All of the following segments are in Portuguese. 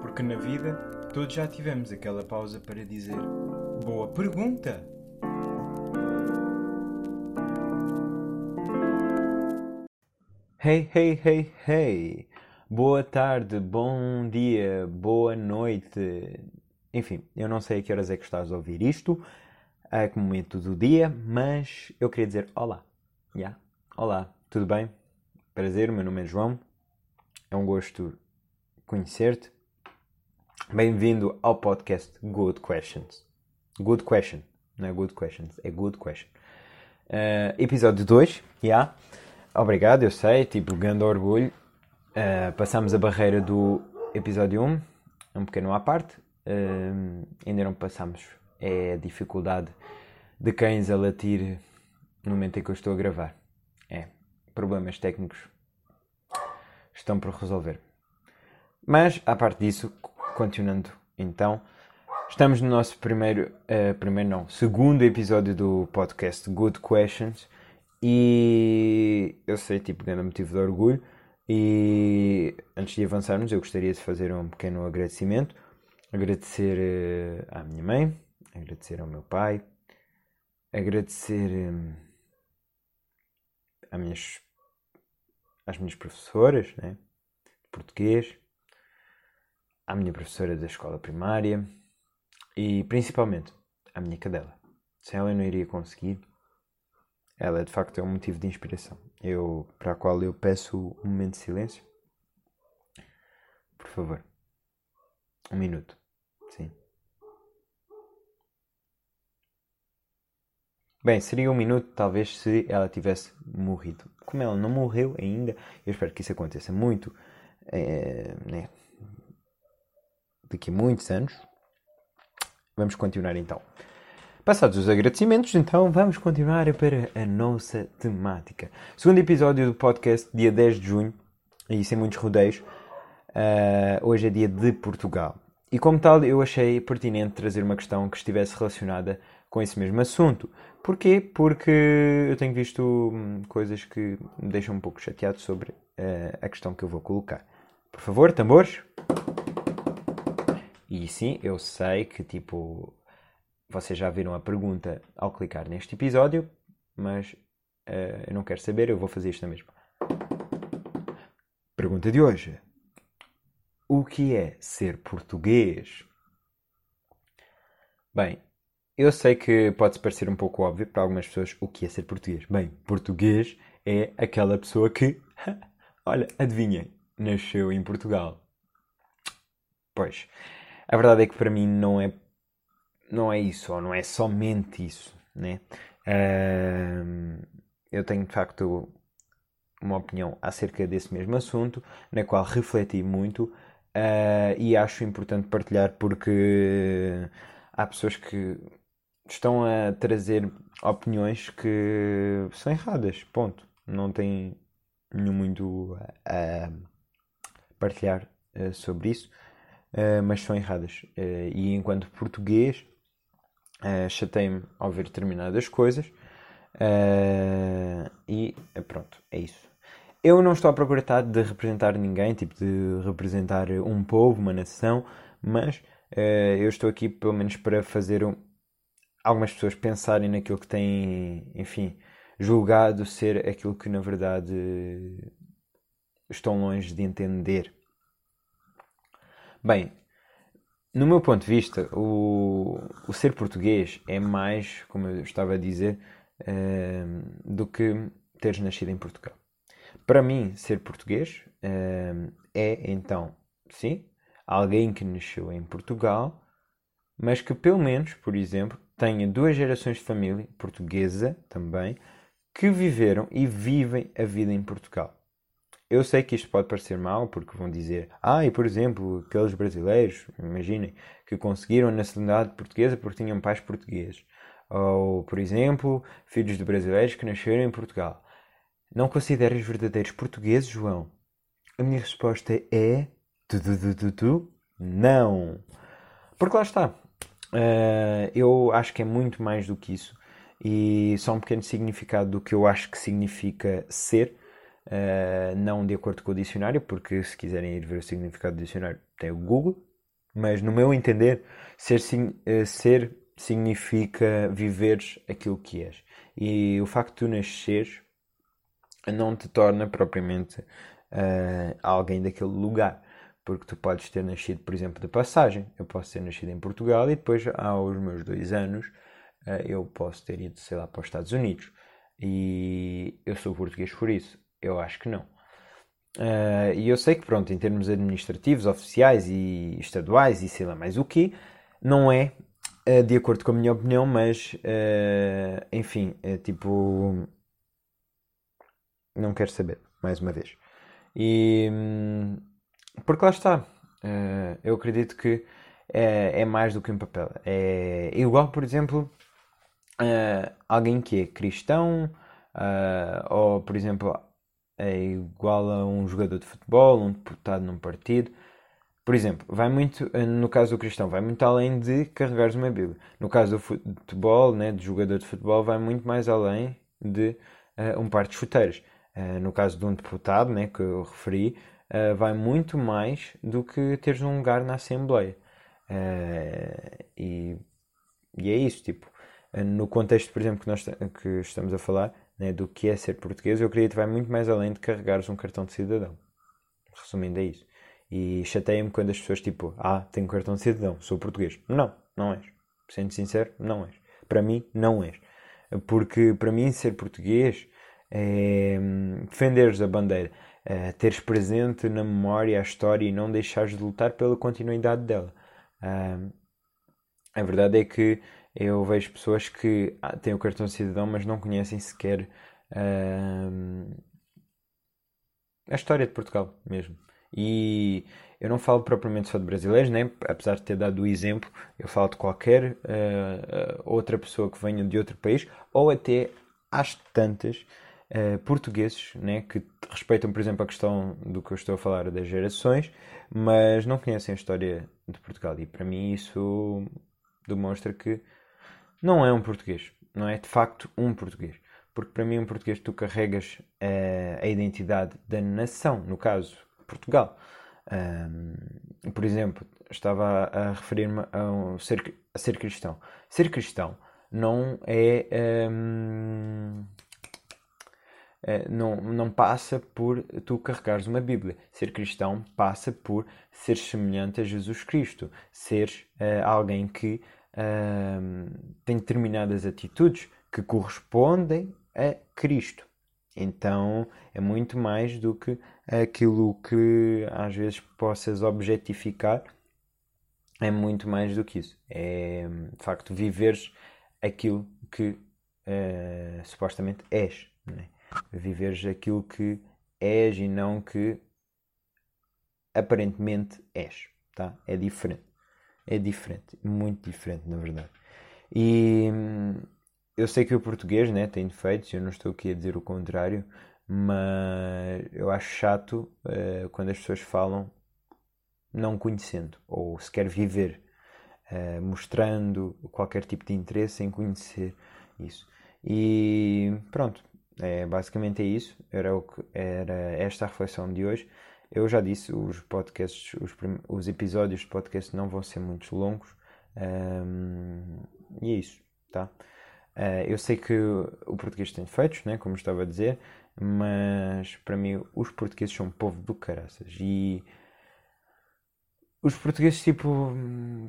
Porque na vida todos já tivemos aquela pausa para dizer Boa pergunta! Hey, hey, hey, hey! Boa tarde, bom dia, boa noite. Enfim, eu não sei a que horas é que estás a ouvir isto, a que momento do dia, mas eu queria dizer olá. Yeah. Olá, tudo bem? Prazer, meu nome é João. É um gosto conhecer-te. Bem-vindo ao podcast Good Questions. Good Question, não é Good Questions, é Good Question. Uh, episódio 2, já. Yeah. Obrigado, eu sei, tipo, grande orgulho. Uh, passamos a barreira do episódio 1, um pequeno à parte. Uh, ainda não passamos. É a dificuldade de cães a latir no momento em que eu estou a gravar. É, problemas técnicos estão por resolver. Mas, à parte disso, continuando então, estamos no nosso primeiro, uh, primeiro não, segundo episódio do podcast Good Questions e eu sei, tipo, grande motivo de orgulho e antes de avançarmos eu gostaria de fazer um pequeno agradecimento, agradecer uh, à minha mãe, agradecer ao meu pai, agradecer um, às minhas, às minhas professoras, né? português, à minha professora da escola primária e principalmente à minha cadela. Sem ela eu não iria conseguir. Ela de facto é um motivo de inspiração, eu, para a qual eu peço um momento de silêncio. Por favor. Um minuto. Sim. Bem, seria um minuto talvez se ela tivesse morrido. Como ela não morreu ainda, eu espero que isso aconteça muito, é, né? Daqui a muitos anos. Vamos continuar então. Passados os agradecimentos, então vamos continuar para a nossa temática. Segundo episódio do podcast, dia 10 de junho, e sem muitos rodeios, uh, hoje é dia de Portugal. E como tal, eu achei pertinente trazer uma questão que estivesse relacionada com esse mesmo assunto. Porquê? Porque eu tenho visto hum, coisas que me deixam um pouco chateado sobre uh, a questão que eu vou colocar. Por favor, tambores. E sim, eu sei que tipo vocês já viram a pergunta ao clicar neste episódio, mas uh, eu não quero saber, eu vou fazer isto mesmo. Pergunta de hoje: O que é ser português? Bem, eu sei que pode parecer um pouco óbvio para algumas pessoas o que é ser português. Bem, português é aquela pessoa que, olha, adivinhem, nasceu em Portugal. Pois, a verdade é que para mim não é, não é isso, ou não é somente isso, né? Eu tenho de facto uma opinião acerca desse mesmo assunto, na qual refleti muito uh, e acho importante partilhar porque há pessoas que estão a trazer opiniões que são erradas, ponto. Não tem nenhum muito a partilhar uh, sobre isso, uh, mas são erradas. Uh, e enquanto português, uh, chatei-me ao ver determinadas coisas e pronto, é isso. Eu não estou à procura de representar ninguém, tipo de representar um povo, uma nação, mas eu estou aqui pelo menos para fazer um, algumas pessoas pensarem naquilo que têm, enfim, julgado ser aquilo que na verdade estão longe de entender. Bem, no meu ponto de vista, o, o ser português é mais, como eu estava a dizer, uh, do que teres nascido em Portugal. Para mim, ser português uh, é então, sim, alguém que nasceu em Portugal, mas que pelo menos, por exemplo, tenha duas gerações de família portuguesa também que viveram e vivem a vida em Portugal. Eu sei que isto pode parecer mal, porque vão dizer, ah, e por exemplo, aqueles brasileiros, imaginem, que conseguiram nacionalidade portuguesa porque tinham pais portugueses. Ou, por exemplo, filhos de brasileiros que nasceram em Portugal. Não consideras verdadeiros portugueses, João? A minha resposta é. Tu, tu, tu, tu, não. Porque lá está. Uh, eu acho que é muito mais do que isso. E só um pequeno significado do que eu acho que significa ser. Uh, não de acordo com o dicionário, porque se quiserem ir ver o significado do dicionário, tem o Google. Mas no meu entender, ser, uh, ser significa viveres aquilo que és. E o facto de tu nasceres não te torna propriamente uh, alguém daquele lugar. Porque tu podes ter nascido, por exemplo, de passagem. Eu posso ter nascido em Portugal e depois, aos meus dois anos, uh, eu posso ter ido, sei lá, para os Estados Unidos. E eu sou português por isso. Eu acho que não. Uh, e eu sei que, pronto, em termos administrativos, oficiais e estaduais e sei lá mais o que, não é uh, de acordo com a minha opinião, mas uh, enfim, é tipo. Não quero saber, mais uma vez. E. Hum, porque lá está. eu acredito que é, é, mais do que um papel. É igual, por exemplo, alguém que é cristão, ou por exemplo é igual a um jogador de futebol, um deputado num partido. Por exemplo, vai muito, no caso do cristão, vai muito além de carregares uma Bíblia. No caso do futebol, né, de jogador de futebol, vai muito mais além de uh, um par de chuteiras. Uh, no caso de um deputado, né, que eu referi, uh, vai muito mais do que teres um lugar na Assembleia. e, e é isso, tipo, no contexto, por exemplo, que nós que estamos a falar, né, do que é ser português, eu acredito que vai muito mais além de carregares um cartão de cidadão. Resumindo, é isso. E chateia-me quando as pessoas tipo, ah, tenho cartão de cidadão, sou português. Não, não és. Sendo sincero, não és. Para mim, não és. Porque para mim, ser português é hum, defenderes a bandeira, é teres presente na memória a história e não deixares de lutar pela continuidade dela. Hum, a verdade é que eu vejo pessoas que ah, têm o cartão de cidadão, mas não conhecem sequer uh, a história de Portugal mesmo. E eu não falo propriamente só de brasileiros, né? apesar de ter dado o exemplo, eu falo de qualquer uh, outra pessoa que venha de outro país, ou até às tantas uh, portugueses né? que respeitam, por exemplo, a questão do que eu estou a falar das gerações, mas não conhecem a história de Portugal. E para mim isso demonstra que não é um português. Não é de facto um português. Porque para mim, um português, tu carregas uh, a identidade da nação, no caso, Portugal. Um, por exemplo, estava a referir-me a, um, ser, a ser cristão. Ser cristão não é. Um, é, não, não passa por tu carregares uma Bíblia. Ser cristão passa por ser semelhante a Jesus Cristo, ser uh, alguém que tem determinadas atitudes que correspondem a Cristo. Então é muito mais do que aquilo que às vezes possas objetificar, é muito mais do que isso. É de facto viveres aquilo que uh, supostamente és. Né? Viveres aquilo que és e não que aparentemente és. Tá? É diferente é diferente, muito diferente, na verdade. E hum, eu sei que o português né, tem defeitos, eu não estou aqui a dizer o contrário, mas eu acho chato uh, quando as pessoas falam não conhecendo ou sequer viver, uh, mostrando qualquer tipo de interesse em conhecer isso. E pronto, é, basicamente é isso. Era, o que, era esta a reflexão de hoje. Eu já disse, os podcasts, os, os episódios de podcast não vão ser muito longos. Um, e é isso, tá? Uh, eu sei que o português tem defeitos, né, como estava a dizer, mas para mim os portugueses são um povo do caraças. E os portugueses, tipo,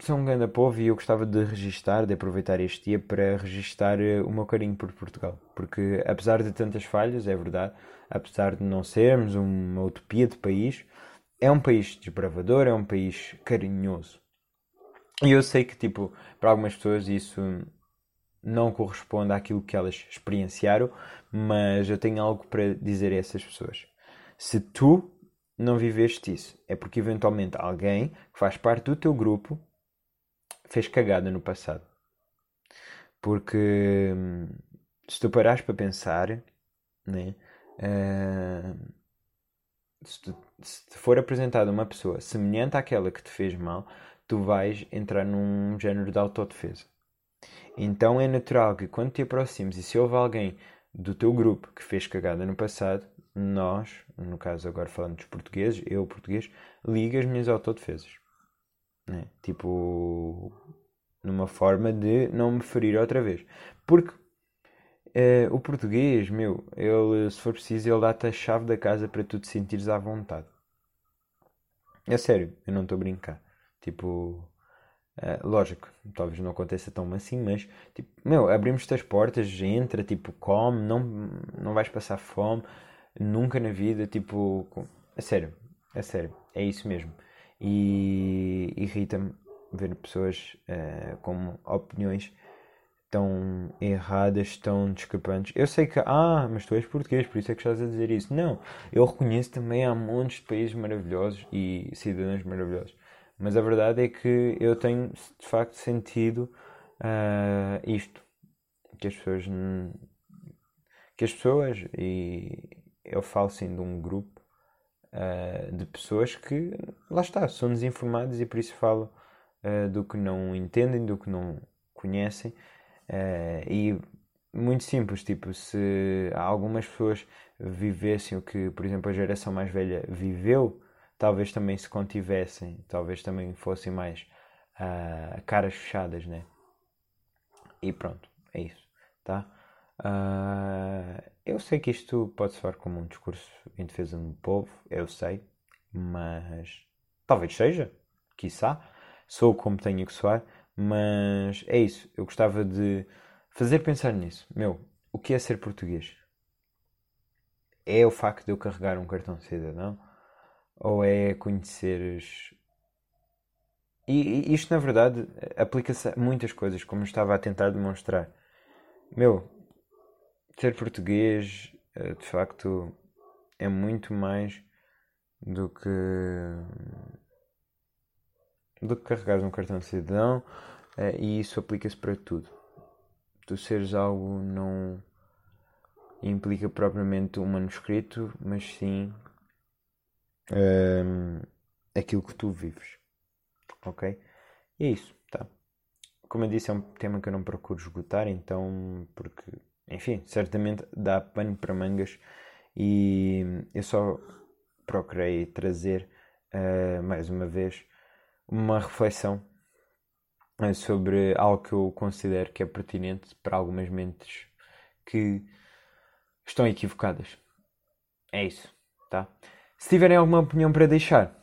são um grande povo e eu gostava de registar, de aproveitar este dia para registar eh, o meu carinho por Portugal. Porque, apesar de tantas falhas, é verdade, apesar de não sermos uma utopia de país, é um país desbravador, é um país carinhoso. E eu sei que, tipo, para algumas pessoas isso não corresponde àquilo que elas experienciaram, mas eu tenho algo para dizer a essas pessoas. Se tu não viveste isso. É porque eventualmente alguém que faz parte do teu grupo fez cagada no passado. Porque hum, se tu parares para pensar, né, uh, se, tu, se te for apresentada uma pessoa semelhante àquela que te fez mal, tu vais entrar num género de autodefesa. Então é natural que quando te aproximes e se houve alguém do teu grupo que fez cagada no passado, nós, no caso agora falando dos portugueses, eu português, ligo as minhas autodefesas. Né? Tipo, numa forma de não me ferir outra vez. Porque uh, o português, meu, ele, se for preciso, ele dá-te a chave da casa para tu te sentires à vontade. É sério, eu não estou a brincar. Tipo, uh, lógico, talvez não aconteça tão assim, mas, tipo, meu, abrimos-te as portas, entra, tipo, come, não, não vais passar fome, nunca na vida, tipo, é sério, é sério, é isso mesmo. E irrita-me ver pessoas uh, com opiniões tão erradas, tão discrepantes. Eu sei que, ah, mas tu és português, por isso é que estás a dizer isso. Não, eu reconheço também há montes de países maravilhosos e cidadãos maravilhosos. Mas a verdade é que eu tenho de facto sentido uh, isto. Que as pessoas. Que as pessoas, e eu falo sim de um grupo uh, de pessoas que, lá está, são desinformados e por isso falo uh, do que não entendem, do que não conhecem. Uh, e muito simples, tipo, se algumas pessoas vivessem o que, por exemplo, a geração mais velha viveu, talvez também se contivessem, talvez também fossem mais uh, caras fechadas, né? E pronto, é isso, tá? Uh, eu sei que isto pode soar como um discurso em defesa do povo, eu sei, mas talvez seja, quiçá sou como tenho que soar, mas é isso. Eu gostava de fazer pensar nisso. Meu, o que é ser português? É o facto de eu carregar um cartão de cidadão? Ou é conheceres. E, isto, na verdade, aplica-se a muitas coisas, como eu estava a tentar demonstrar. Meu, ser português, eh, de facto, é muito mais do que do que carregares um cartão de cidadão uh, e isso aplica-se para tudo. Tu seres algo não implica propriamente um manuscrito, mas sim um, ehm, aquilo que tu vives. Ok? E é isso, tá? Como eu disse, é um tema que eu não procuro esgotar, então, porque, enfim, certamente dá pano para mangas e eu só procurei trazer uh, mais uma vez uma reflexão eh, sobre algo que eu considero que é pertinente para algumas mentes que estão equivocadas. É isso, tá? Se tiverem alguma opinião para deixar,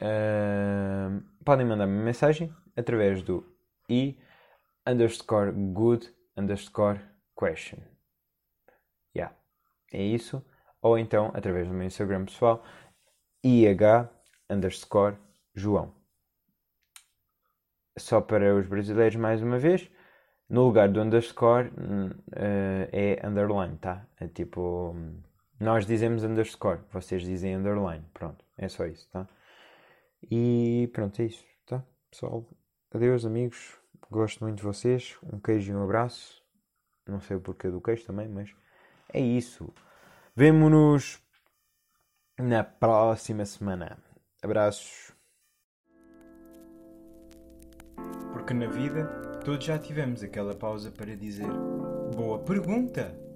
uh, podem mandar-me uma mensagem através do i underscore good underscore question. Yeah, é isso. Ou então através do meu Instagram pessoal, ih underscore João. Só para os brasileiros, mais uma vez, no lugar do underscore uh, é underline, tá? É tipo, nós dizemos underscore, vocês dizem underline. Pronto, é só isso, tá? E pronto, é isso, tá? Pessoal, adeus, amigos. Gosto muito de vocês. Um queijo e um abraço. Não sei o porquê do queijo também, mas é isso. Vemo-nos na próxima semana. Abraços. Porque na vida todos já tivemos aquela pausa para dizer: Boa pergunta!